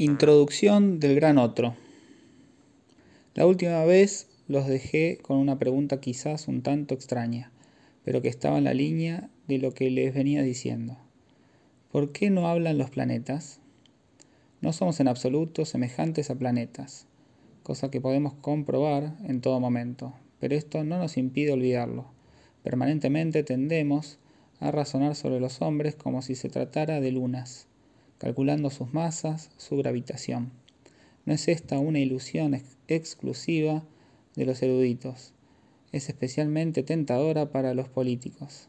Introducción del gran otro. La última vez los dejé con una pregunta quizás un tanto extraña, pero que estaba en la línea de lo que les venía diciendo. ¿Por qué no hablan los planetas? No somos en absoluto semejantes a planetas, cosa que podemos comprobar en todo momento, pero esto no nos impide olvidarlo. Permanentemente tendemos a razonar sobre los hombres como si se tratara de lunas calculando sus masas, su gravitación. No es esta una ilusión exclusiva de los eruditos, es especialmente tentadora para los políticos.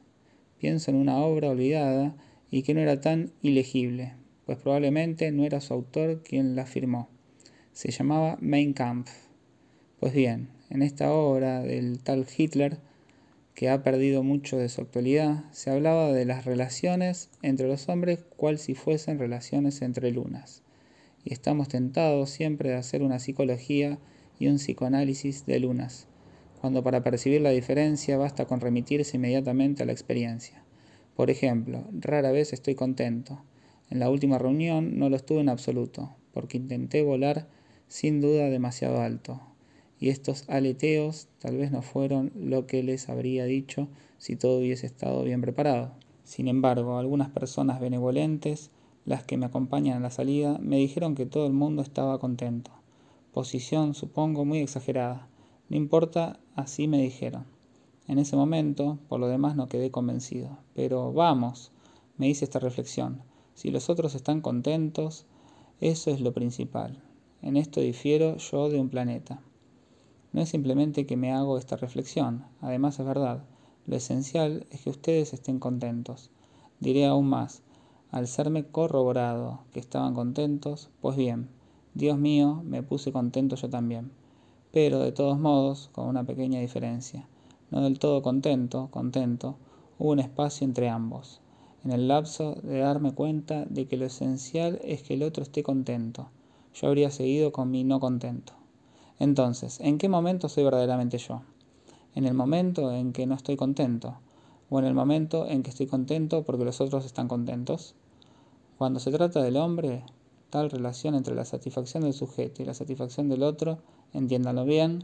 Pienso en una obra olvidada y que no era tan ilegible, pues probablemente no era su autor quien la firmó. Se llamaba Mein Kampf. Pues bien, en esta obra del tal Hitler, que ha perdido mucho de su actualidad, se hablaba de las relaciones entre los hombres cual si fuesen relaciones entre lunas. Y estamos tentados siempre de hacer una psicología y un psicoanálisis de lunas, cuando para percibir la diferencia basta con remitirse inmediatamente a la experiencia. Por ejemplo, rara vez estoy contento. En la última reunión no lo estuve en absoluto, porque intenté volar sin duda demasiado alto, y estos aleteos tal vez no fueron lo que les habría dicho si todo hubiese estado bien preparado. Sin embargo, algunas personas benevolentes, las que me acompañan a la salida, me dijeron que todo el mundo estaba contento. Posición, supongo, muy exagerada. No importa, así me dijeron. En ese momento, por lo demás, no quedé convencido. Pero vamos, me hice esta reflexión. Si los otros están contentos, eso es lo principal. En esto difiero yo de un planeta. No es simplemente que me hago esta reflexión, además es verdad, lo esencial es que ustedes estén contentos. Diré aún más, al serme corroborado que estaban contentos, pues bien, Dios mío, me puse contento yo también. Pero de todos modos, con una pequeña diferencia. No del todo contento, contento, hubo un espacio entre ambos, en el lapso de darme cuenta de que lo esencial es que el otro esté contento. Yo habría seguido con mi no contento. Entonces, ¿en qué momento soy verdaderamente yo? ¿En el momento en que no estoy contento? ¿O en el momento en que estoy contento porque los otros están contentos? Cuando se trata del hombre, tal relación entre la satisfacción del sujeto y la satisfacción del otro, entiéndanlo bien,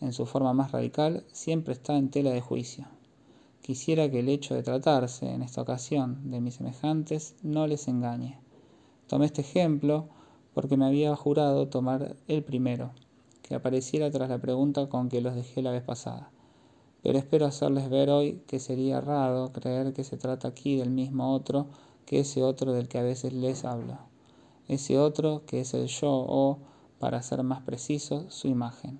en su forma más radical, siempre está en tela de juicio. Quisiera que el hecho de tratarse, en esta ocasión, de mis semejantes, no les engañe. Tomé este ejemplo porque me había jurado tomar el primero, que apareciera tras la pregunta con que los dejé la vez pasada. Pero espero hacerles ver hoy que sería errado creer que se trata aquí del mismo otro que ese otro del que a veces les hablo. Ese otro que es el yo o, para ser más preciso, su imagen.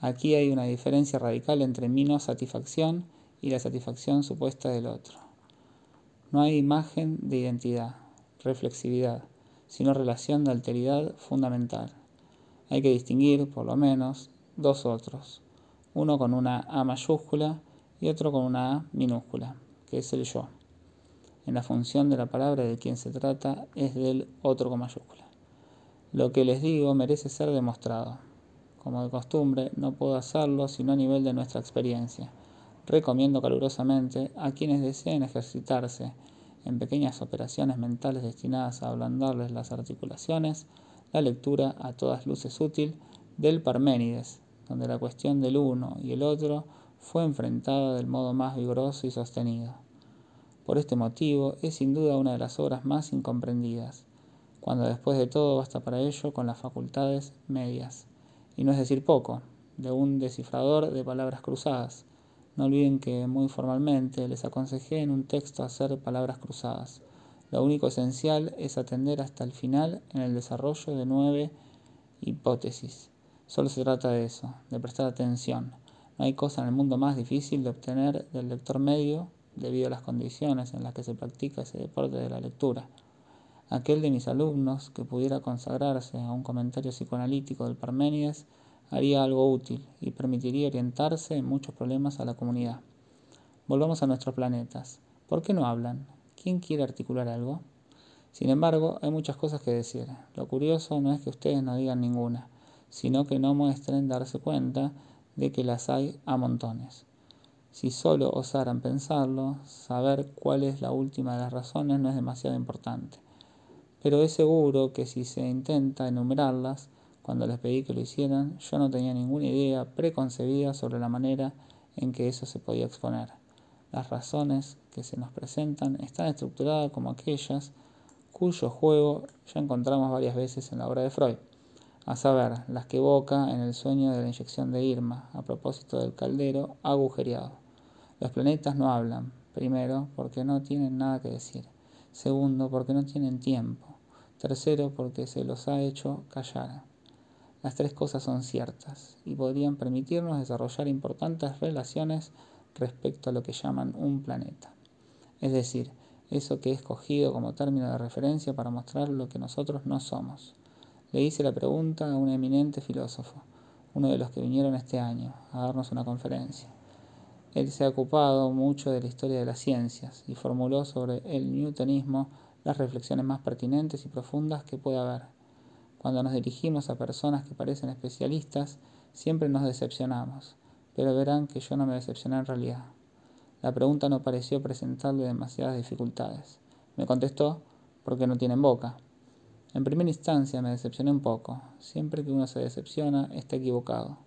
Aquí hay una diferencia radical entre mi no satisfacción y la satisfacción supuesta del otro. No hay imagen de identidad, reflexividad, sino relación de alteridad fundamental. Hay que distinguir, por lo menos, dos otros, uno con una A mayúscula y otro con una A minúscula, que es el yo. En la función de la palabra de quien se trata es del otro con mayúscula. Lo que les digo merece ser demostrado. Como de costumbre, no puedo hacerlo sino a nivel de nuestra experiencia. Recomiendo calurosamente a quienes deseen ejercitarse en pequeñas operaciones mentales destinadas a ablandarles las articulaciones, la lectura a todas luces útil del Parménides, donde la cuestión del uno y el otro fue enfrentada del modo más vigoroso y sostenido. Por este motivo es sin duda una de las obras más incomprendidas, cuando después de todo basta para ello con las facultades medias, y no es decir poco, de un descifrador de palabras cruzadas. No olviden que muy formalmente les aconsejé en un texto hacer palabras cruzadas, lo único esencial es atender hasta el final en el desarrollo de nueve hipótesis. Solo se trata de eso, de prestar atención. No hay cosa en el mundo más difícil de obtener del lector medio debido a las condiciones en las que se practica ese deporte de la lectura. Aquel de mis alumnos que pudiera consagrarse a un comentario psicoanalítico del Parménides haría algo útil y permitiría orientarse en muchos problemas a la comunidad. Volvamos a nuestros planetas. ¿Por qué no hablan? ¿Quién quiere articular algo? Sin embargo, hay muchas cosas que decir. Lo curioso no es que ustedes no digan ninguna, sino que no muestren darse cuenta de que las hay a montones. Si solo osaran pensarlo, saber cuál es la última de las razones no es demasiado importante. pero es seguro que si se intenta enumerarlas, cuando les pedí que lo hicieran, yo no tenía ninguna idea preconcebida sobre la manera en que eso se podía exponer. Las razones que se nos presentan están estructuradas como aquellas cuyo juego ya encontramos varias veces en la obra de Freud, a saber, las que evoca en el sueño de la inyección de Irma, a propósito del caldero agujereado. Los planetas no hablan, primero, porque no tienen nada que decir, segundo, porque no tienen tiempo, tercero, porque se los ha hecho callar. Las tres cosas son ciertas y podrían permitirnos desarrollar importantes relaciones respecto a lo que llaman un planeta. Es decir, eso que he escogido como término de referencia para mostrar lo que nosotros no somos. Le hice la pregunta a un eminente filósofo, uno de los que vinieron este año a darnos una conferencia. Él se ha ocupado mucho de la historia de las ciencias y formuló sobre el newtonismo las reflexiones más pertinentes y profundas que puede haber. Cuando nos dirigimos a personas que parecen especialistas, siempre nos decepcionamos, pero verán que yo no me decepcioné en realidad. La pregunta no pareció presentarle demasiadas dificultades. Me contestó, porque no tienen boca. En primera instancia me decepcioné un poco. Siempre que uno se decepciona, está equivocado.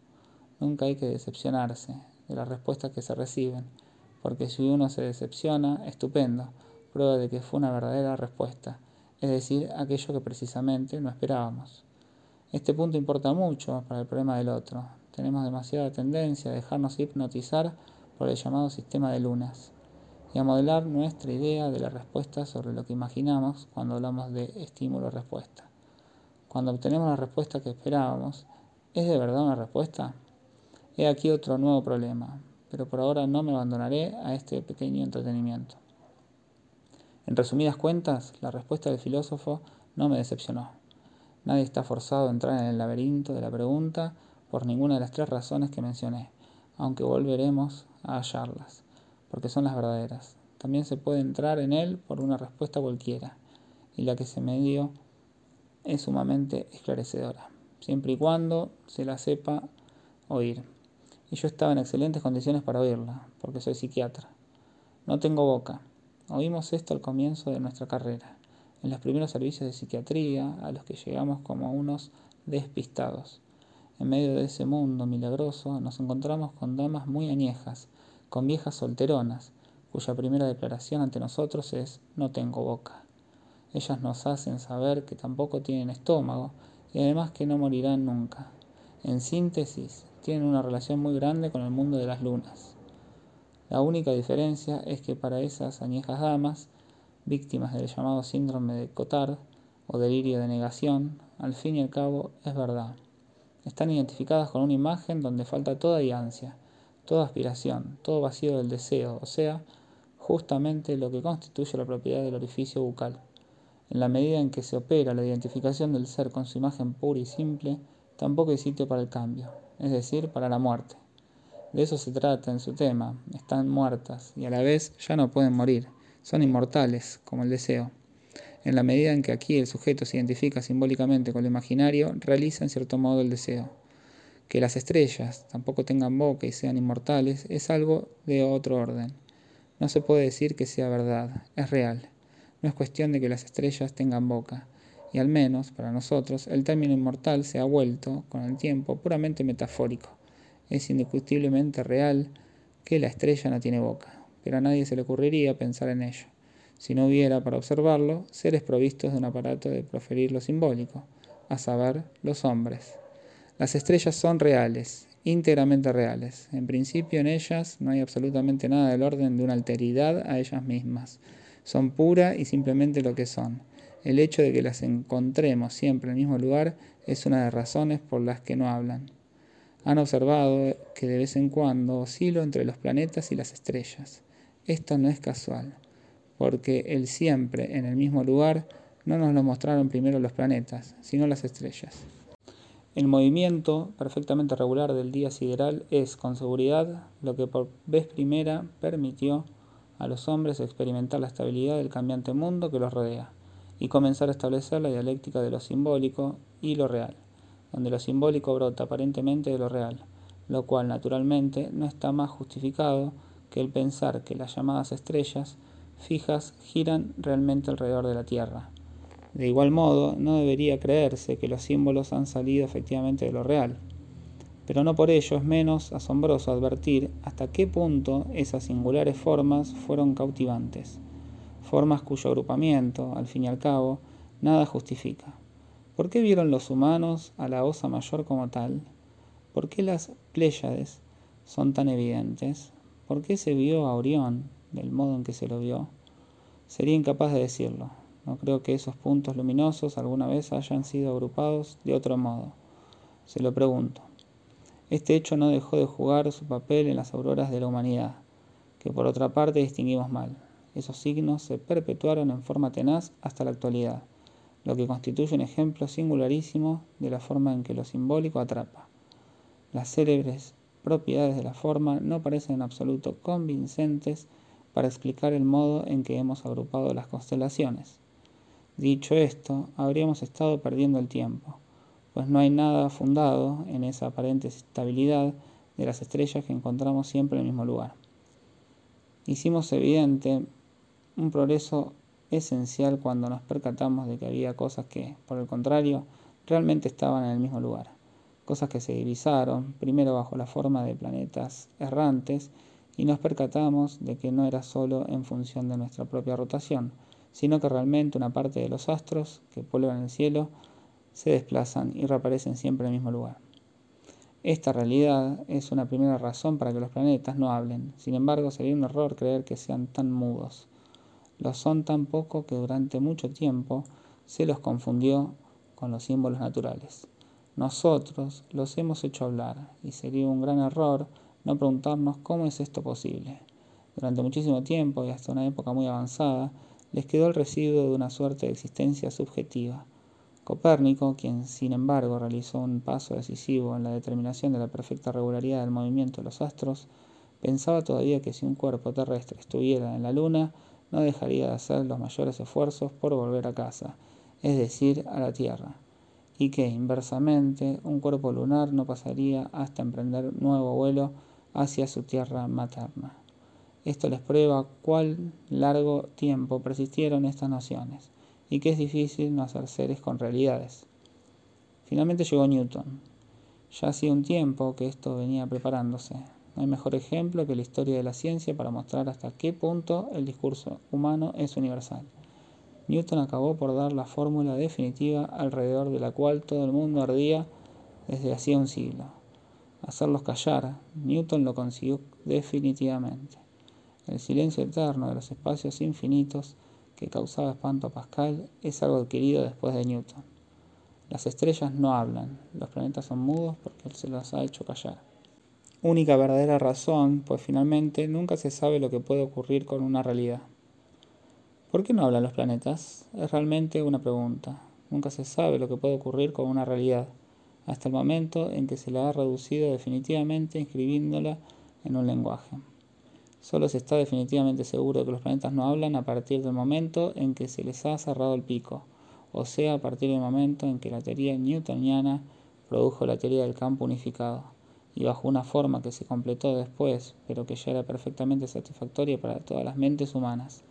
Nunca hay que decepcionarse de las respuestas que se reciben, porque si uno se decepciona, estupendo, prueba de que fue una verdadera respuesta es decir, aquello que precisamente no esperábamos. Este punto importa mucho para el problema del otro. Tenemos demasiada tendencia a dejarnos hipnotizar por el llamado sistema de lunas y a modelar nuestra idea de la respuesta sobre lo que imaginamos cuando hablamos de estímulo-respuesta. Cuando obtenemos la respuesta que esperábamos, ¿es de verdad una respuesta? He aquí otro nuevo problema, pero por ahora no me abandonaré a este pequeño entretenimiento. En resumidas cuentas, la respuesta del filósofo no me decepcionó. Nadie está forzado a entrar en el laberinto de la pregunta por ninguna de las tres razones que mencioné, aunque volveremos a hallarlas, porque son las verdaderas. También se puede entrar en él por una respuesta cualquiera, y la que se me dio es sumamente esclarecedora, siempre y cuando se la sepa oír. Y yo estaba en excelentes condiciones para oírla, porque soy psiquiatra. No tengo boca, Oímos esto al comienzo de nuestra carrera, en los primeros servicios de psiquiatría a los que llegamos como unos despistados. En medio de ese mundo milagroso nos encontramos con damas muy añejas, con viejas solteronas, cuya primera declaración ante nosotros es no tengo boca. Ellas nos hacen saber que tampoco tienen estómago y además que no morirán nunca. En síntesis, tienen una relación muy grande con el mundo de las lunas. La única diferencia es que para esas añejas damas, víctimas del llamado síndrome de Cotard o delirio de negación, al fin y al cabo es verdad. Están identificadas con una imagen donde falta toda ansia, toda aspiración, todo vacío del deseo, o sea, justamente lo que constituye la propiedad del orificio bucal. En la medida en que se opera la identificación del ser con su imagen pura y simple, tampoco hay sitio para el cambio, es decir, para la muerte. De eso se trata en su tema. Están muertas y a la vez ya no pueden morir. Son inmortales, como el deseo. En la medida en que aquí el sujeto se identifica simbólicamente con lo imaginario, realiza en cierto modo el deseo. Que las estrellas tampoco tengan boca y sean inmortales es algo de otro orden. No se puede decir que sea verdad, es real. No es cuestión de que las estrellas tengan boca. Y al menos, para nosotros, el término inmortal se ha vuelto, con el tiempo, puramente metafórico es indiscutiblemente real que la estrella no tiene boca, pero a nadie se le ocurriría pensar en ello, si no hubiera para observarlo seres provistos de un aparato de proferir lo simbólico, a saber, los hombres. Las estrellas son reales, íntegramente reales. En principio en ellas no hay absolutamente nada del orden de una alteridad a ellas mismas. Son pura y simplemente lo que son. El hecho de que las encontremos siempre en el mismo lugar es una de las razones por las que no hablan han observado que de vez en cuando oscilo entre los planetas y las estrellas. Esto no es casual, porque el siempre en el mismo lugar no nos lo mostraron primero los planetas, sino las estrellas. El movimiento perfectamente regular del día sideral es, con seguridad, lo que por vez primera permitió a los hombres experimentar la estabilidad del cambiante mundo que los rodea y comenzar a establecer la dialéctica de lo simbólico y lo real donde lo simbólico brota aparentemente de lo real, lo cual naturalmente no está más justificado que el pensar que las llamadas estrellas fijas giran realmente alrededor de la Tierra. De igual modo, no debería creerse que los símbolos han salido efectivamente de lo real. Pero no por ello es menos asombroso advertir hasta qué punto esas singulares formas fueron cautivantes, formas cuyo agrupamiento, al fin y al cabo, nada justifica. ¿Por qué vieron los humanos a la Osa Mayor como tal? ¿Por qué las Pléyades son tan evidentes? ¿Por qué se vio a Orión del modo en que se lo vio? Sería incapaz de decirlo. No creo que esos puntos luminosos alguna vez hayan sido agrupados de otro modo. Se lo pregunto. Este hecho no dejó de jugar su papel en las auroras de la humanidad, que por otra parte distinguimos mal. Esos signos se perpetuaron en forma tenaz hasta la actualidad, lo que constituye un ejemplo singularísimo de la forma en que lo simbólico atrapa. Las célebres propiedades de la forma no parecen en absoluto convincentes para explicar el modo en que hemos agrupado las constelaciones. Dicho esto, habríamos estado perdiendo el tiempo, pues no hay nada fundado en esa aparente estabilidad de las estrellas que encontramos siempre en el mismo lugar. Hicimos evidente un progreso esencial cuando nos percatamos de que había cosas que, por el contrario, realmente estaban en el mismo lugar, cosas que se divisaron, primero bajo la forma de planetas errantes, y nos percatamos de que no era solo en función de nuestra propia rotación, sino que realmente una parte de los astros que pueblan el cielo se desplazan y reaparecen siempre en el mismo lugar. Esta realidad es una primera razón para que los planetas no hablen, sin embargo sería un error creer que sean tan mudos. Lo son tan poco que durante mucho tiempo se los confundió con los símbolos naturales. Nosotros los hemos hecho hablar y sería un gran error no preguntarnos cómo es esto posible. Durante muchísimo tiempo y hasta una época muy avanzada, les quedó el residuo de una suerte de existencia subjetiva. Copérnico, quien sin embargo realizó un paso decisivo en la determinación de la perfecta regularidad del movimiento de los astros, pensaba todavía que si un cuerpo terrestre estuviera en la Luna, no dejaría de hacer los mayores esfuerzos por volver a casa, es decir, a la Tierra, y que, inversamente, un cuerpo lunar no pasaría hasta emprender nuevo vuelo hacia su tierra materna. Esto les prueba cuál largo tiempo persistieron estas nociones y que es difícil no hacer seres con realidades. Finalmente llegó Newton. Ya hacía un tiempo que esto venía preparándose. No hay mejor ejemplo que la historia de la ciencia para mostrar hasta qué punto el discurso humano es universal. Newton acabó por dar la fórmula definitiva alrededor de la cual todo el mundo ardía desde hacía un siglo. Hacerlos callar, Newton lo consiguió definitivamente. El silencio eterno de los espacios infinitos que causaba espanto a Pascal es algo adquirido después de Newton. Las estrellas no hablan, los planetas son mudos porque él se los ha hecho callar. Única verdadera razón, pues finalmente nunca se sabe lo que puede ocurrir con una realidad. ¿Por qué no hablan los planetas? Es realmente una pregunta. Nunca se sabe lo que puede ocurrir con una realidad, hasta el momento en que se la ha reducido definitivamente inscribiéndola en un lenguaje. Solo se está definitivamente seguro de que los planetas no hablan a partir del momento en que se les ha cerrado el pico, o sea, a partir del momento en que la teoría newtoniana produjo la teoría del campo unificado, y bajo una forma que se completó después, pero que ya era perfectamente satisfactoria para todas las mentes humanas.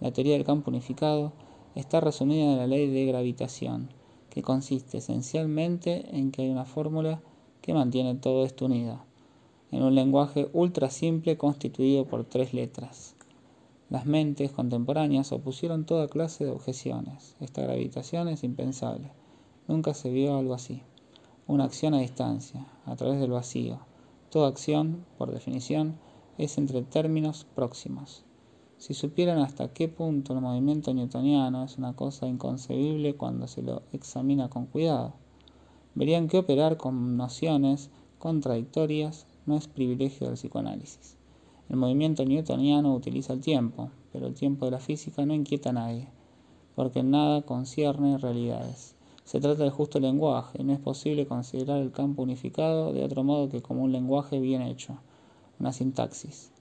La teoría del campo unificado está resumida en la ley de gravitación, que consiste esencialmente en que hay una fórmula que mantiene todo esto unido en un lenguaje ultra simple constituido por tres letras. Las mentes contemporáneas opusieron toda clase de objeciones. Esta gravitación es impensable. Nunca se vio algo así. Una acción a distancia, a través del vacío. Toda acción, por definición, es entre términos próximos. Si supieran hasta qué punto el movimiento newtoniano es una cosa inconcebible cuando se lo examina con cuidado, verían que operar con nociones contradictorias no es privilegio del psicoanálisis. El movimiento newtoniano utiliza el tiempo, pero el tiempo de la física no inquieta a nadie, porque nada concierne realidades. Se trata de justo lenguaje, y no es posible considerar el campo unificado de otro modo que como un lenguaje bien hecho, una sintaxis.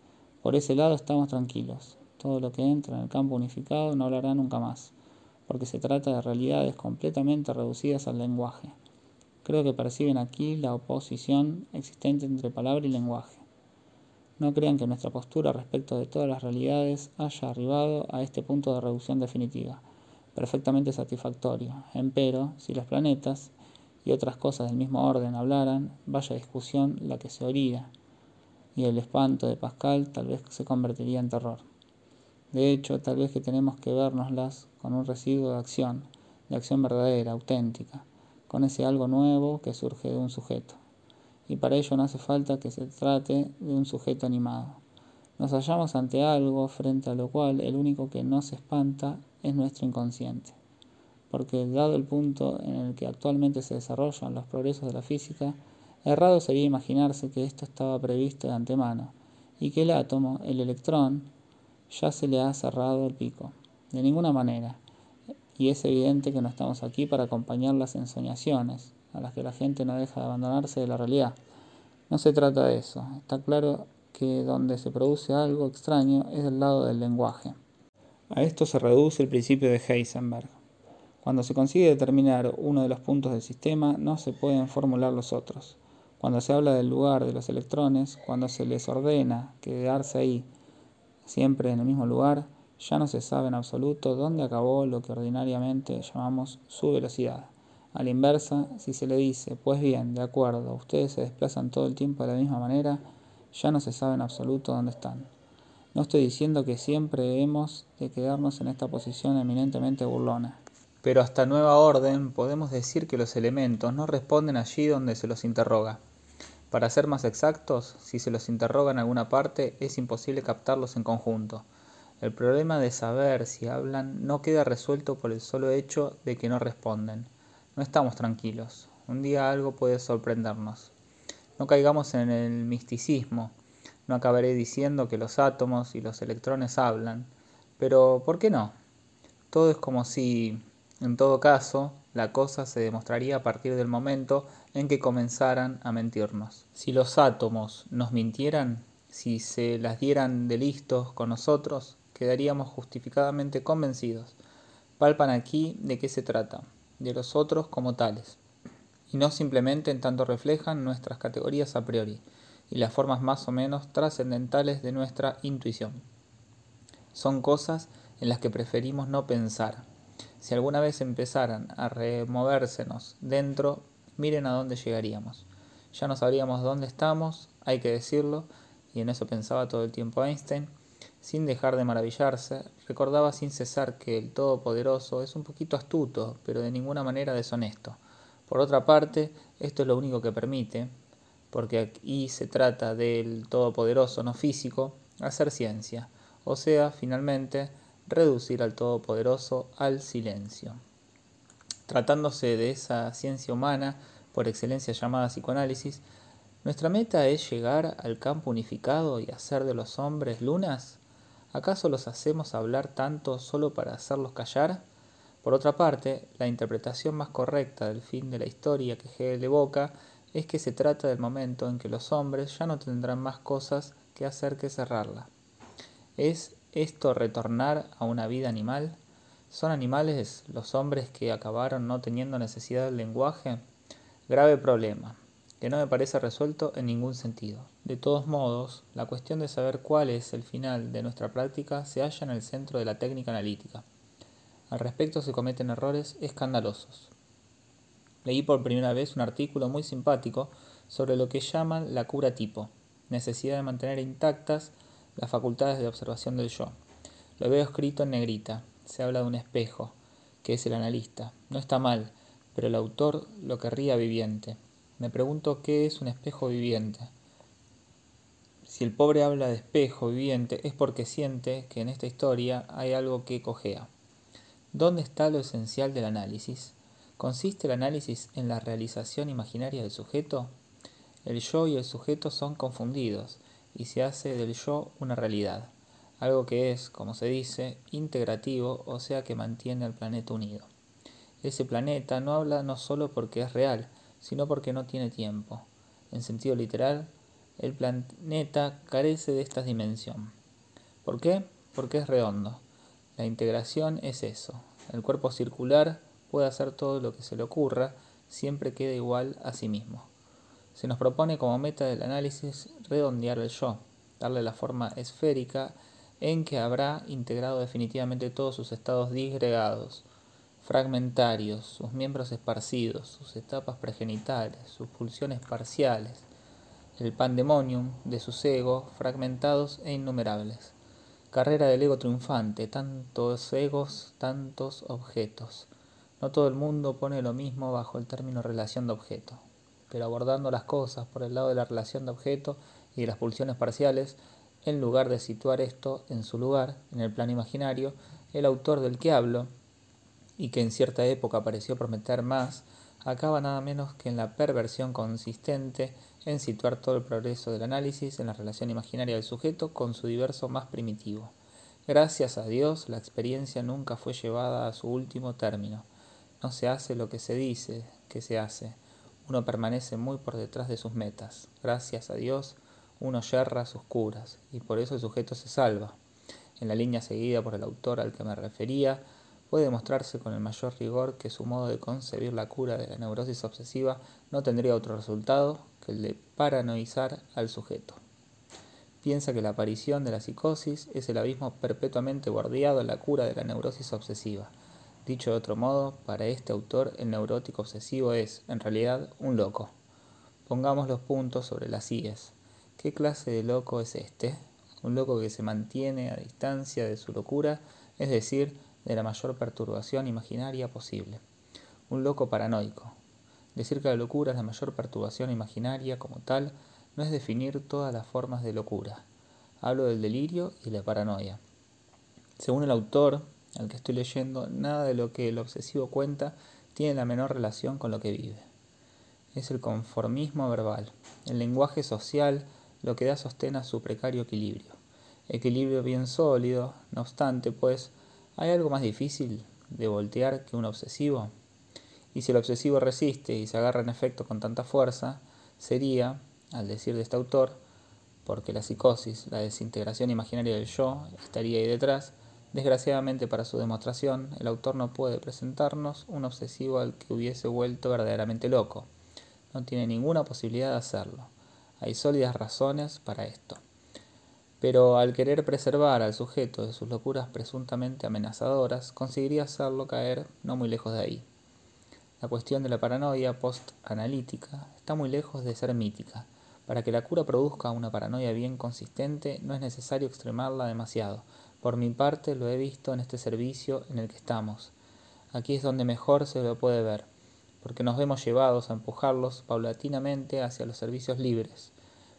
Por ese lado estamos tranquilos. Todo lo que entra en el campo unificado no hablará nunca más, porque se trata de realidades completamente reducidas al lenguaje. Creo que perciben aquí la oposición existente entre palabra y lenguaje. No crean que nuestra postura respecto de todas las realidades haya arribado a este punto de reducción definitiva, perfectamente satisfactorio. Empero, si los planetas y otras cosas del mismo orden hablaran, vaya discusión la que se oiría, y el espanto de Pascal tal vez se convertiría en terror. De hecho, tal vez que tenemos que vernoslas con un residuo de acción, de acción verdadera, auténtica, con ese algo nuevo que surge de un sujeto. Y para ello no hace falta que se trate de un sujeto animado. Nos hallamos ante algo frente a lo cual el único que nos espanta es nuestro inconsciente. Porque dado el punto en el que actualmente se desarrollan los progresos de la física, errado sería imaginarse que esto estaba previsto de antemano y que el átomo, el electrón, ya se le ha cerrado el pico. De ninguna manera. Y es evidente que no estamos aquí para acompañar las ensoñaciones, a las que la gente no deja de abandonarse de la realidad. No se trata de eso. Está claro que donde se produce algo extraño es del lado del lenguaje. A esto se reduce el principio de Heisenberg. Cuando se consigue determinar uno de los puntos del sistema, no se pueden formular los otros. Cuando se habla del lugar de los electrones, cuando se les ordena quedarse ahí siempre en el mismo lugar, ya no se sabe en absoluto dónde acabó lo que ordinariamente llamamos su velocidad. A la inversa, si se le dice, pues bien, de acuerdo, ustedes se desplazan todo el tiempo de la misma manera, ya no se sabe en absoluto dónde están. No estoy diciendo que siempre hemos de quedarnos en esta posición eminentemente burlona. Pero hasta nueva orden podemos decir que los elementos no responden allí donde se los interroga. Para ser más exactos, si se los interroga en alguna parte, es imposible captarlos en conjunto. El problema de saber si hablan no queda resuelto por el solo hecho de que no responden. No estamos tranquilos. Un día algo puede sorprendernos. No caigamos en el misticismo. No acabaré diciendo que los átomos y los electrones hablan. Pero, ¿por qué no? Todo es como si, en todo caso, la cosa se demostraría a partir del momento en que comenzaran a mentirnos. Si los átomos nos mintieran, si se las dieran de listos con nosotros, quedaríamos justificadamente convencidos. Palpan aquí de qué se trata, de los otros como tales, y no simplemente en tanto reflejan nuestras categorías a priori y las formas más o menos trascendentales de nuestra intuición. Son cosas en las que preferimos no pensar, si alguna vez empezaran a removérsenos dentro, miren a dónde llegaríamos. Ya no sabríamos dónde estamos, hay que decirlo, y en eso pensaba todo el tiempo Einstein, sin dejar de maravillarse, recordaba sin cesar que el Todopoderoso es un poquito astuto, pero de ninguna manera deshonesto. Por otra parte, esto es lo único que permite, porque aquí se trata del Todopoderoso no físico, hacer ciencia, o sea, finalmente, reducir al Todopoderoso al silencio. Tratándose de esa ciencia humana, por excelencia llamada psicoanálisis, ¿nuestra meta es llegar al campo unificado y hacer de los hombres lunas? ¿Acaso los hacemos hablar tanto solo para hacerlos callar? Por otra parte, la interpretación más correcta del fin de la historia que Hegel evoca es que se trata del momento en que los hombres ya no tendrán más cosas que hacer que cerrarla. Es esto retornar a una vida animal? ¿Son animales los hombres que acabaron no teniendo necesidad del lenguaje? Grave problema, que no me parece resuelto en ningún sentido. De todos modos, la cuestión de saber cuál es el final de nuestra práctica se halla en el centro de la técnica analítica. Al respecto se cometen errores escandalosos. Leí por primera vez un artículo muy simpático sobre lo que llaman la cura tipo, necesidad de mantener intactas las facultades de observación del yo. Lo veo escrito en negrita. Se habla de un espejo, que es el analista. No está mal, pero el autor lo querría viviente. Me pregunto qué es un espejo viviente. Si el pobre habla de espejo viviente es porque siente que en esta historia hay algo que cojea. ¿Dónde está lo esencial del análisis? ¿Consiste el análisis en la realización imaginaria del sujeto? El yo y el sujeto son confundidos y se hace del yo una realidad, algo que es, como se dice, integrativo, o sea que mantiene al planeta unido. Ese planeta no habla no solo porque es real, sino porque no tiene tiempo. En sentido literal, el planeta carece de esta dimensión. ¿Por qué? Porque es redondo. La integración es eso. El cuerpo circular puede hacer todo lo que se le ocurra, siempre queda igual a sí mismo. Se nos propone como meta del análisis redondear el yo, darle la forma esférica en que habrá integrado definitivamente todos sus estados disgregados. fragmentarios, sus miembros esparcidos, sus etapas pregenitales, sus pulsiones parciales, el pandemonium de sus egos fragmentados e innumerables. Carrera del ego triunfante, tantos egos, tantos objetos. No todo el mundo pone lo mismo bajo el término relación de objeto, pero abordando las cosas por el lado de la relación de objeto y de las pulsiones parciales, en lugar de situar esto en su lugar, en el plano imaginario, el autor del que hablo, y que en cierta época pareció prometer más, acaba nada menos que en la perversión consistente en situar todo el progreso del análisis en la relación imaginaria del sujeto con su diverso más primitivo. Gracias a Dios, la experiencia nunca fue llevada a su último término. No se hace lo que se dice que se hace. Uno permanece muy por detrás de sus metas. Gracias a Dios, uno yerra sus curas, y por eso el sujeto se salva. En la línea seguida por el autor al que me refería, puede demostrarse con el mayor rigor que su modo de concebir la cura de la neurosis obsesiva no tendría otro resultado que el de paranoizar al sujeto. Piensa que la aparición de la psicosis es el abismo perpetuamente bordeado en la cura de la neurosis obsesiva. Dicho de otro modo, para este autor el neurótico obsesivo es, en realidad, un loco. Pongamos los puntos sobre las IES. ¿Qué clase de loco es este? Un loco que se mantiene a distancia de su locura, es decir, de la mayor perturbación imaginaria posible. Un loco paranoico. Decir que la locura es la mayor perturbación imaginaria como tal no es definir todas las formas de locura. Hablo del delirio y la paranoia. Según el autor al que estoy leyendo, nada de lo que el obsesivo cuenta tiene la menor relación con lo que vive. Es el conformismo verbal, el lenguaje social, lo que da sostén a su precario equilibrio. Equilibrio bien sólido, no obstante, pues ¿Hay algo más difícil de voltear que un obsesivo? Y si el obsesivo resiste y se agarra en efecto con tanta fuerza, sería, al decir de este autor, porque la psicosis, la desintegración imaginaria del yo, estaría ahí detrás, desgraciadamente para su demostración, el autor no puede presentarnos un obsesivo al que hubiese vuelto verdaderamente loco. No tiene ninguna posibilidad de hacerlo. Hay sólidas razones para esto pero al querer preservar al sujeto de sus locuras presuntamente amenazadoras, conseguiría hacerlo caer no muy lejos de ahí. La cuestión de la paranoia post-analítica está muy lejos de ser mítica. Para que la cura produzca una paranoia bien consistente no es necesario extremarla demasiado. Por mi parte lo he visto en este servicio en el que estamos. Aquí es donde mejor se lo puede ver, porque nos vemos llevados a empujarlos paulatinamente hacia los servicios libres,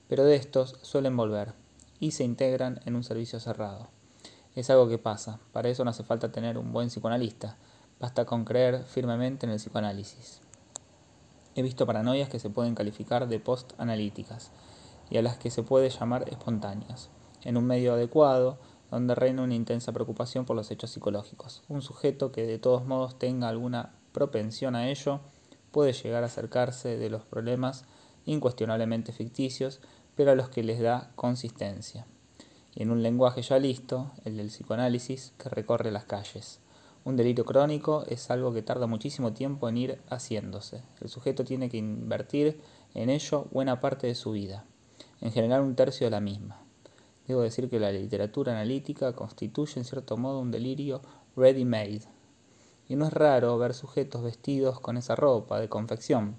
pero de estos suelen volver y se integran en un servicio cerrado. Es algo que pasa, para eso no hace falta tener un buen psicoanalista, basta con creer firmemente en el psicoanálisis. He visto paranoias que se pueden calificar de post-analíticas y a las que se puede llamar espontáneas, en un medio adecuado donde reina una intensa preocupación por los hechos psicológicos. Un sujeto que de todos modos tenga alguna propensión a ello puede llegar a acercarse de los problemas incuestionablemente ficticios pero a los que les da consistencia. Y en un lenguaje ya listo, el del psicoanálisis, que recorre las calles. Un delirio crónico es algo que tarda muchísimo tiempo en ir haciéndose. El sujeto tiene que invertir en ello buena parte de su vida, en general un tercio de la misma. Debo decir que la literatura analítica constituye en cierto modo un delirio ready-made. Y no es raro ver sujetos vestidos con esa ropa de confección.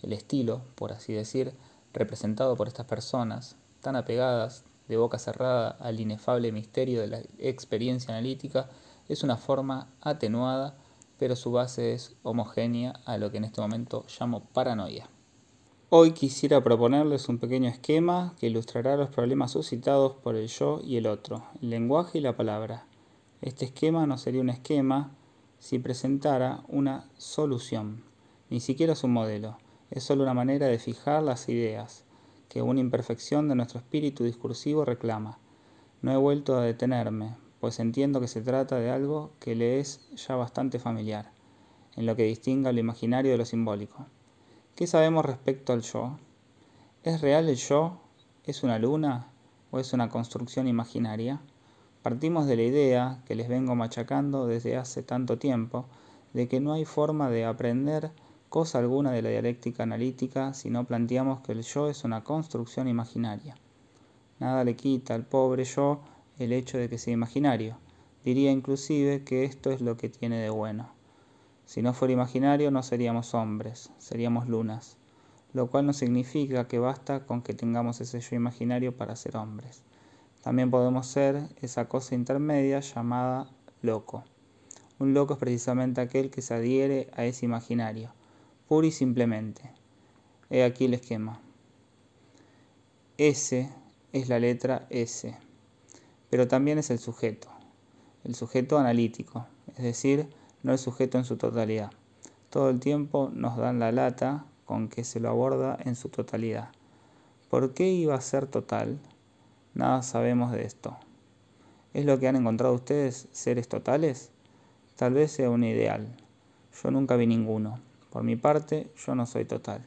El estilo, por así decir, representado por estas personas, tan apegadas de boca cerrada al inefable misterio de la experiencia analítica, es una forma atenuada, pero su base es homogénea a lo que en este momento llamo paranoia. Hoy quisiera proponerles un pequeño esquema que ilustrará los problemas suscitados por el yo y el otro, el lenguaje y la palabra. Este esquema no sería un esquema si presentara una solución, ni siquiera es un modelo es solo una manera de fijar las ideas que una imperfección de nuestro espíritu discursivo reclama. No he vuelto a detenerme, pues entiendo que se trata de algo que le es ya bastante familiar, en lo que distinga lo imaginario de lo simbólico. ¿Qué sabemos respecto al yo? ¿Es real el yo? ¿Es una luna? ¿O es una construcción imaginaria? Partimos de la idea, que les vengo machacando desde hace tanto tiempo, de que no hay forma de aprender cosa alguna de la dialéctica analítica si no planteamos que el yo es una construcción imaginaria. Nada le quita al pobre yo el hecho de que sea imaginario. Diría inclusive que esto es lo que tiene de bueno. Si no fuera imaginario no seríamos hombres, seríamos lunas, lo cual no significa que basta con que tengamos ese yo imaginario para ser hombres. También podemos ser esa cosa intermedia llamada loco. Un loco es precisamente aquel que se adhiere a ese imaginario, pura y simplemente. He aquí el esquema. S es la letra S, pero también es el sujeto, el sujeto analítico, es decir, no el sujeto en su totalidad. Todo el tiempo nos dan la lata con que se lo aborda en su totalidad. ¿Por qué iba a ser total? Nada sabemos de esto. ¿Es lo que han encontrado ustedes seres totales? Tal vez sea un ideal. Yo nunca vi ninguno. Por mi parte, yo no soy total.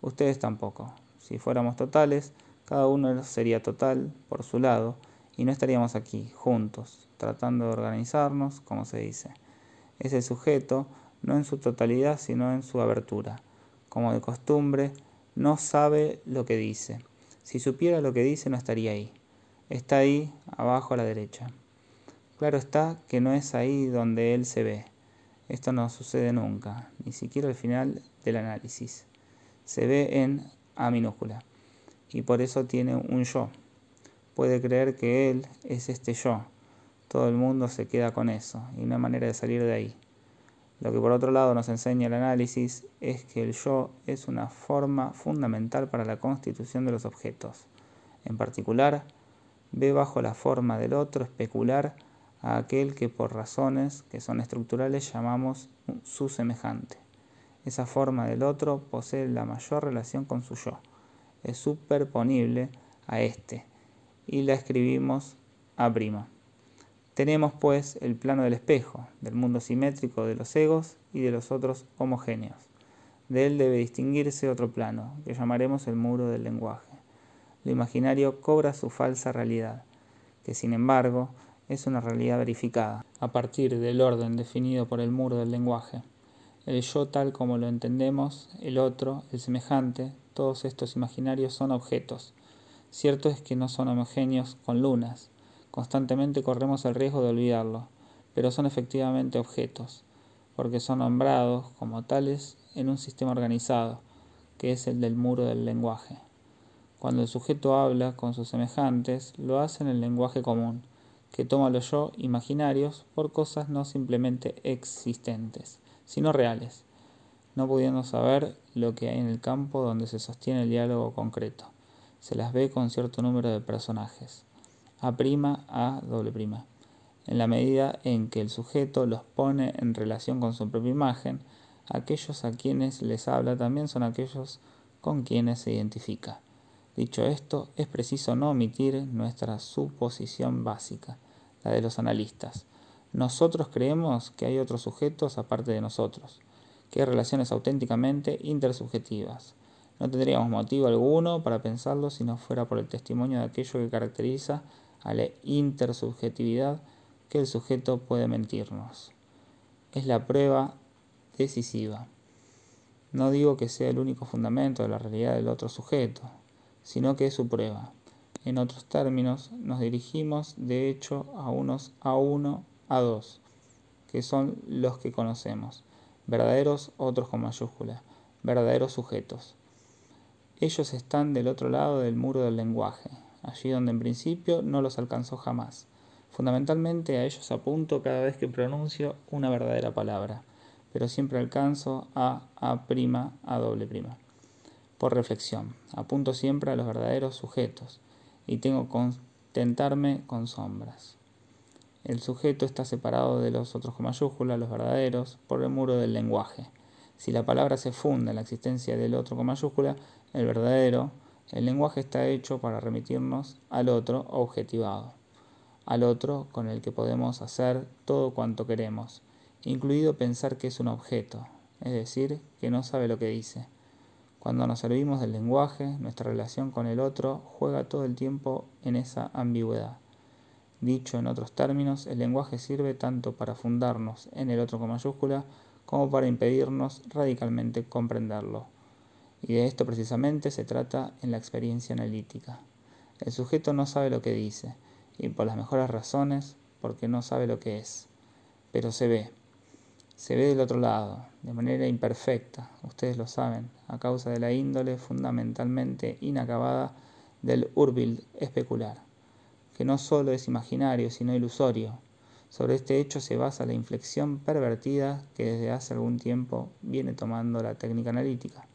Ustedes tampoco. Si fuéramos totales, cada uno sería total por su lado y no estaríamos aquí, juntos, tratando de organizarnos, como se dice. Es el sujeto, no en su totalidad, sino en su abertura. Como de costumbre, no sabe lo que dice. Si supiera lo que dice, no estaría ahí. Está ahí, abajo a la derecha. Claro está que no es ahí donde él se ve. Esto no sucede nunca, ni siquiera al final del análisis. Se ve en A minúscula y por eso tiene un yo. Puede creer que él es este yo. Todo el mundo se queda con eso y una manera de salir de ahí. Lo que por otro lado nos enseña el análisis es que el yo es una forma fundamental para la constitución de los objetos. En particular, ve bajo la forma del otro especular a aquel que por razones que son estructurales llamamos su semejante. Esa forma del otro posee la mayor relación con su yo, es superponible a este y la escribimos a prima. Tenemos pues el plano del espejo, del mundo simétrico de los egos y de los otros homogéneos. De él debe distinguirse otro plano, que llamaremos el muro del lenguaje. Lo imaginario cobra su falsa realidad, que sin embargo es una realidad verificada, a partir del orden definido por el muro del lenguaje. El yo tal como lo entendemos, el otro, el semejante, todos estos imaginarios son objetos. Cierto es que no son homogéneos con lunas, constantemente corremos el riesgo de olvidarlo, pero son efectivamente objetos, porque son nombrados como tales en un sistema organizado, que es el del muro del lenguaje. Cuando el sujeto habla con sus semejantes, lo hace en el lenguaje común, que toma los yo imaginarios por cosas no simplemente existentes, sino reales, no pudiendo saber lo que hay en el campo donde se sostiene el diálogo concreto. Se las ve con cierto número de personajes, A', A, doble En la medida en que el sujeto los pone en relación con su propia imagen, aquellos a quienes les habla también son aquellos con quienes se identifica. Dicho esto, es preciso no omitir nuestra suposición básica, la de los analistas. Nosotros creemos que hay otros sujetos aparte de nosotros, que hay relaciones auténticamente intersubjetivas. No tendríamos motivo alguno para pensarlo si no fuera por el testimonio de aquello que caracteriza a la intersubjetividad que el sujeto puede mentirnos. Es la prueba decisiva. No digo que sea el único fundamento de la realidad del otro sujeto, sino que es su prueba. En otros términos, nos dirigimos de hecho a unos A1, A2, que son los que conocemos, verdaderos otros con mayúscula, verdaderos sujetos. Ellos están del otro lado del muro del lenguaje, allí donde en principio no los alcanzó jamás. Fundamentalmente a ellos apunto cada vez que pronuncio una verdadera palabra, pero siempre alcanzo a A', A doble prima por reflexión. Apunto siempre a los verdaderos sujetos y tengo que contentarme con sombras. El sujeto está separado de los otros con mayúscula, los verdaderos, por el muro del lenguaje. Si la palabra se funda en la existencia del otro con mayúscula, el verdadero, el lenguaje está hecho para remitirnos al otro objetivado, al otro con el que podemos hacer todo cuanto queremos, incluido pensar que es un objeto, es decir, que no sabe lo que dice. Cuando nos servimos del lenguaje, nuestra relación con el otro juega todo el tiempo en esa ambigüedad. Dicho en otros términos, el lenguaje sirve tanto para fundarnos en el otro con mayúscula como para impedirnos radicalmente comprenderlo. Y de esto precisamente se trata en la experiencia analítica. El sujeto no sabe lo que dice, y por las mejores razones, porque no sabe lo que es, pero se ve. se ve del otro lado, de manera imperfecta, ustedes lo saben, a causa de la índole fundamentalmente inacabada del urbil especular, que no solo es imaginario, sino ilusorio. Sobre este hecho se basa la inflexión pervertida que desde hace algún tiempo viene tomando la técnica analítica.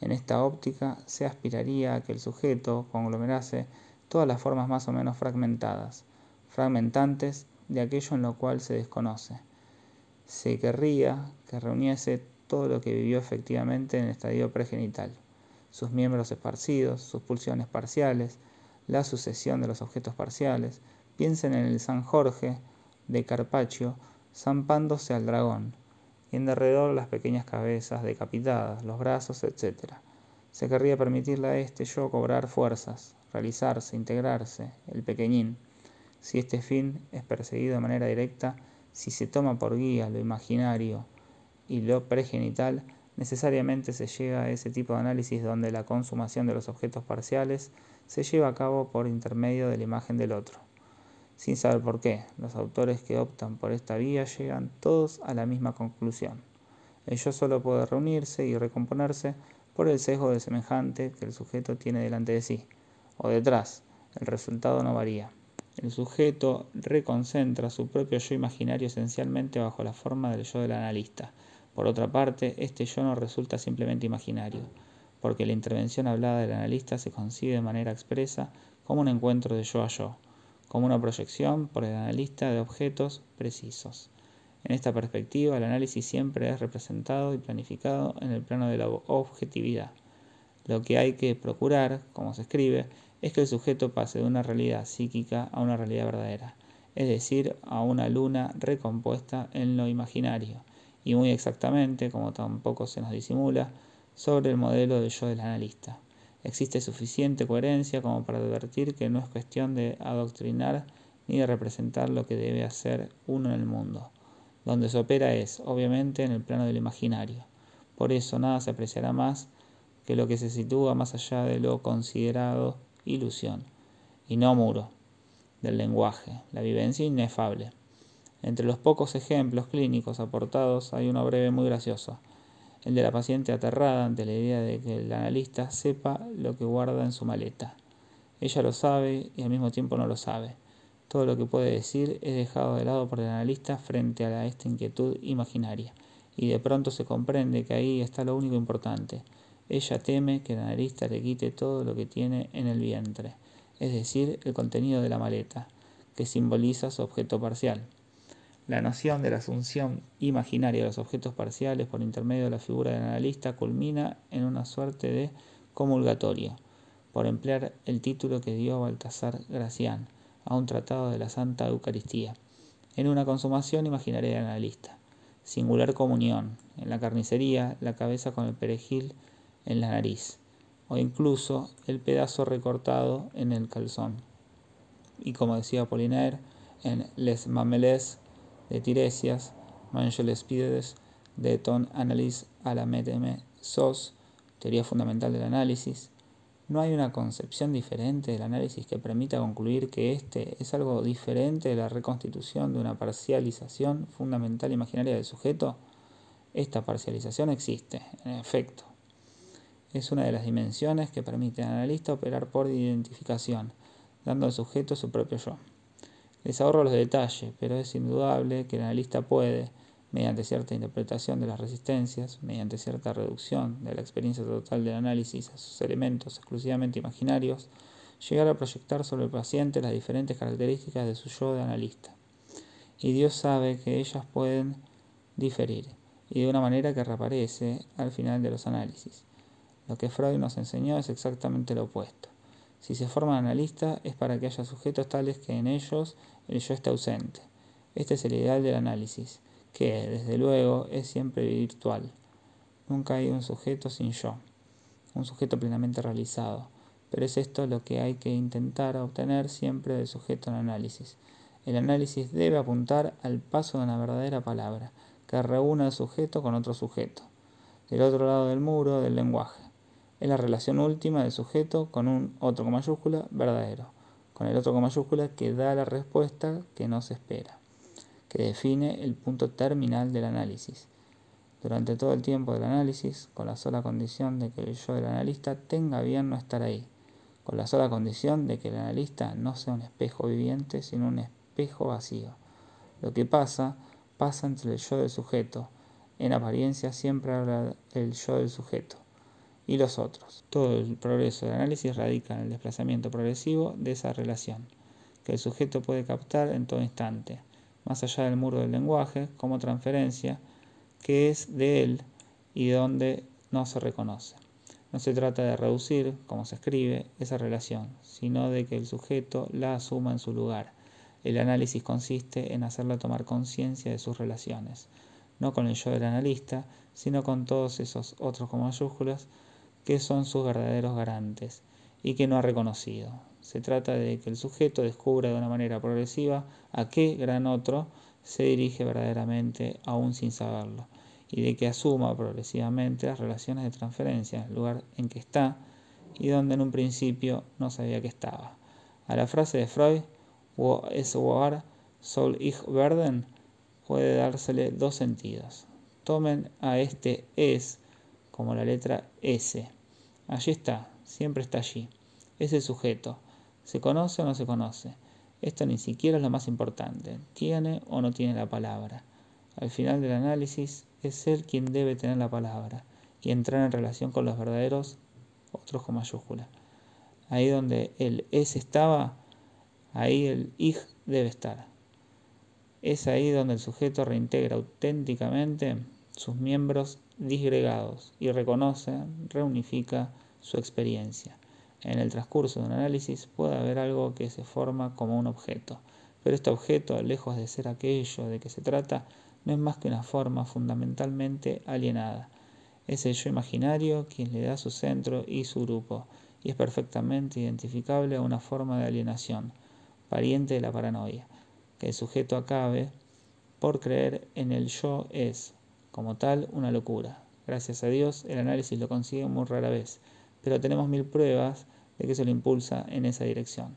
En esta óptica se aspiraría a que el sujeto conglomerase todas las formas más o menos fragmentadas, fragmentantes de aquello en lo cual se desconoce, se querría que reuniese todo lo que vivió efectivamente en el estadio pregenital, sus miembros esparcidos, sus pulsiones parciales, la sucesión de los objetos parciales. Piensen en el San Jorge de Carpaccio zampándose al dragón, y en derredor las pequeñas cabezas decapitadas, los brazos, etc. Se querría permitirle a este yo cobrar fuerzas, realizarse, integrarse, el pequeñín. Si este fin es perseguido de manera directa, si se toma por guía lo imaginario y lo pregenital, necesariamente se llega a ese tipo de análisis donde la consumación de los objetos parciales se lleva a cabo por intermedio de la imagen del otro. Sin saber por qué, los autores que optan por esta vía llegan todos a la misma conclusión. El yo solo puede reunirse y recomponerse por el sesgo de semejante que el sujeto tiene delante de sí, o detrás, el resultado no varía. El sujeto reconcentra su propio yo imaginario esencialmente bajo la forma del yo del analista. Por otra parte, este yo no resulta simplemente imaginario, porque la intervención hablada del analista se concibe de manera expresa como un encuentro de yo a yo, como una proyección por el analista de objetos precisos. En esta perspectiva, el análisis siempre es representado y planificado en el plano de la objetividad. Lo que hay que procurar, como se escribe, es que el sujeto pase de una realidad psíquica a una realidad verdadera, es decir, a una luna recompuesta en lo imaginario, y muy exactamente, como tampoco se nos disimula, sobre el modelo del yo del analista. Existe suficiente coherencia como para advertir que no es cuestión de adoctrinar ni de representar lo que debe hacer uno en el mundo. Donde se opera es, obviamente, en el plano del imaginario. Por eso nada se apreciará más que lo que se sitúa más allá de lo considerado ilusión, y no muro, del lenguaje, la vivencia inefable. Entre los pocos ejemplos clínicos aportados hay uno breve muy gracioso, el de la paciente aterrada ante la idea de que el analista sepa lo que guarda en su maleta. Ella lo sabe y al mismo tiempo no lo sabe. Todo lo que puede decir es dejado de lado por el analista frente a esta inquietud imaginaria, y de pronto se comprende que ahí está lo único importante, ella teme que el analista le quite todo lo que tiene en el vientre, es decir, el contenido de la maleta, que simboliza su objeto parcial. La noción de la asunción imaginaria de los objetos parciales por intermedio de la figura del analista culmina en una suerte de comulgatorio, por emplear el título que dio Baltasar Gracián a un tratado de la Santa Eucaristía, en una consumación imaginaria del analista. Singular comunión, en la carnicería, la cabeza con el perejil en la nariz o incluso el pedazo recortado en el calzón. Y como decía Apollinaire en Les Mameles de Tiresias, Mangeles de Ton Analyse à la Meteme Sos, teoría fundamental del análisis, no hay una concepción diferente del análisis que permita concluir que este es algo diferente de la reconstitución de una parcialización fundamental imaginaria del sujeto. Esta parcialización existe, en efecto, es una de las dimensiones que permite al analista operar por identificación, dando al sujeto su propio yo. Les ahorro los detalles, pero es indudable que el analista puede, mediante cierta interpretación de las resistencias, mediante cierta reducción de la experiencia total del análisis a sus elementos exclusivamente imaginarios, llegar a proyectar sobre el paciente las diferentes características de su yo de analista. Y Dios sabe que ellas pueden diferir, y de una manera que reaparece al final de los análisis. Lo que Freud nos enseñó es exactamente lo opuesto. Si se forma analista es para que haya sujetos tales que en ellos el yo esté ausente. Este es el ideal del análisis, que, desde luego, es siempre virtual. Nunca hay un sujeto sin yo, un sujeto plenamente realizado. Pero es esto lo que hay que intentar obtener siempre del sujeto en análisis. El análisis debe apuntar al paso de una verdadera palabra, que reúna al sujeto con otro sujeto, del otro lado del muro del lenguaje es la relación última del sujeto con un otro con mayúscula verdadero, con el otro con mayúscula que da la respuesta que no se espera. que define el punto terminal del análisis. Durante todo el tiempo del análisis, con la sola condición de que el yo del analista tenga bien no estar ahí, con la sola condición de que el analista no sea un espejo viviente, sino un espejo vacío. Lo que pasa, pasa entre el yo del sujeto, en apariencia siempre habla el yo del sujeto y los otros. Todo el progreso del análisis radica en el desplazamiento progresivo de esa relación, que el sujeto puede captar en todo instante, más allá del muro del lenguaje, como transferencia, que es de él y donde no se reconoce. No se trata de reducir, como se escribe, esa relación, sino de que el sujeto la asuma en su lugar. El análisis consiste en hacerla tomar conciencia de sus relaciones, no con el yo del analista, sino con todos esos otros con mayúsculas que son sus verdaderos garantes y que no ha reconocido. Se trata de que el sujeto descubra de una manera progresiva a qué gran otro se dirige verdaderamente aún sin saberlo y de que asuma progresivamente las relaciones de transferencia en el lugar en que está y donde en un principio no sabía que estaba. A la frase de Freud, Wo es war soll ich werden, puede dársele dos sentidos. Tomen a este es como la letra S Allí está, siempre está allí. Es el sujeto. ¿Se conoce o no se conoce? Esto ni siquiera es lo más importante. ¿Tiene o no tiene la palabra? Al final del análisis es él quien debe tener la palabra y entrar en relación con los verdaderos, otros con mayúscula. Ahí donde el es estaba, ahí el ich debe estar. Es ahí donde el sujeto reintegra auténticamente sus miembros disgregados y reconoce, reunifica su experiencia. En el transcurso de un análisis puede haber algo que se forma como un objeto, pero este objeto, lejos de ser aquello de que se trata, no es más que una forma fundamentalmente alienada. Es el yo imaginario quien le da su centro y su grupo, y es perfectamente identificable a una forma de alienación, pariente de la paranoia. Que el sujeto acabe por creer en el yo es, como tal, una locura. Gracias a Dios, el análisis lo consigue muy rara vez, pero tenemos mil pruebas de que se lo impulsa en esa dirección.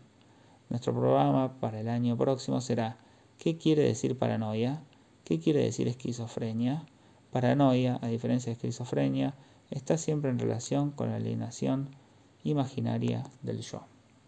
Nuestro programa para el año próximo será ¿Qué quiere decir paranoia? ¿Qué quiere decir esquizofrenia? Paranoia, a diferencia de esquizofrenia, está siempre en relación con la alienación imaginaria del yo.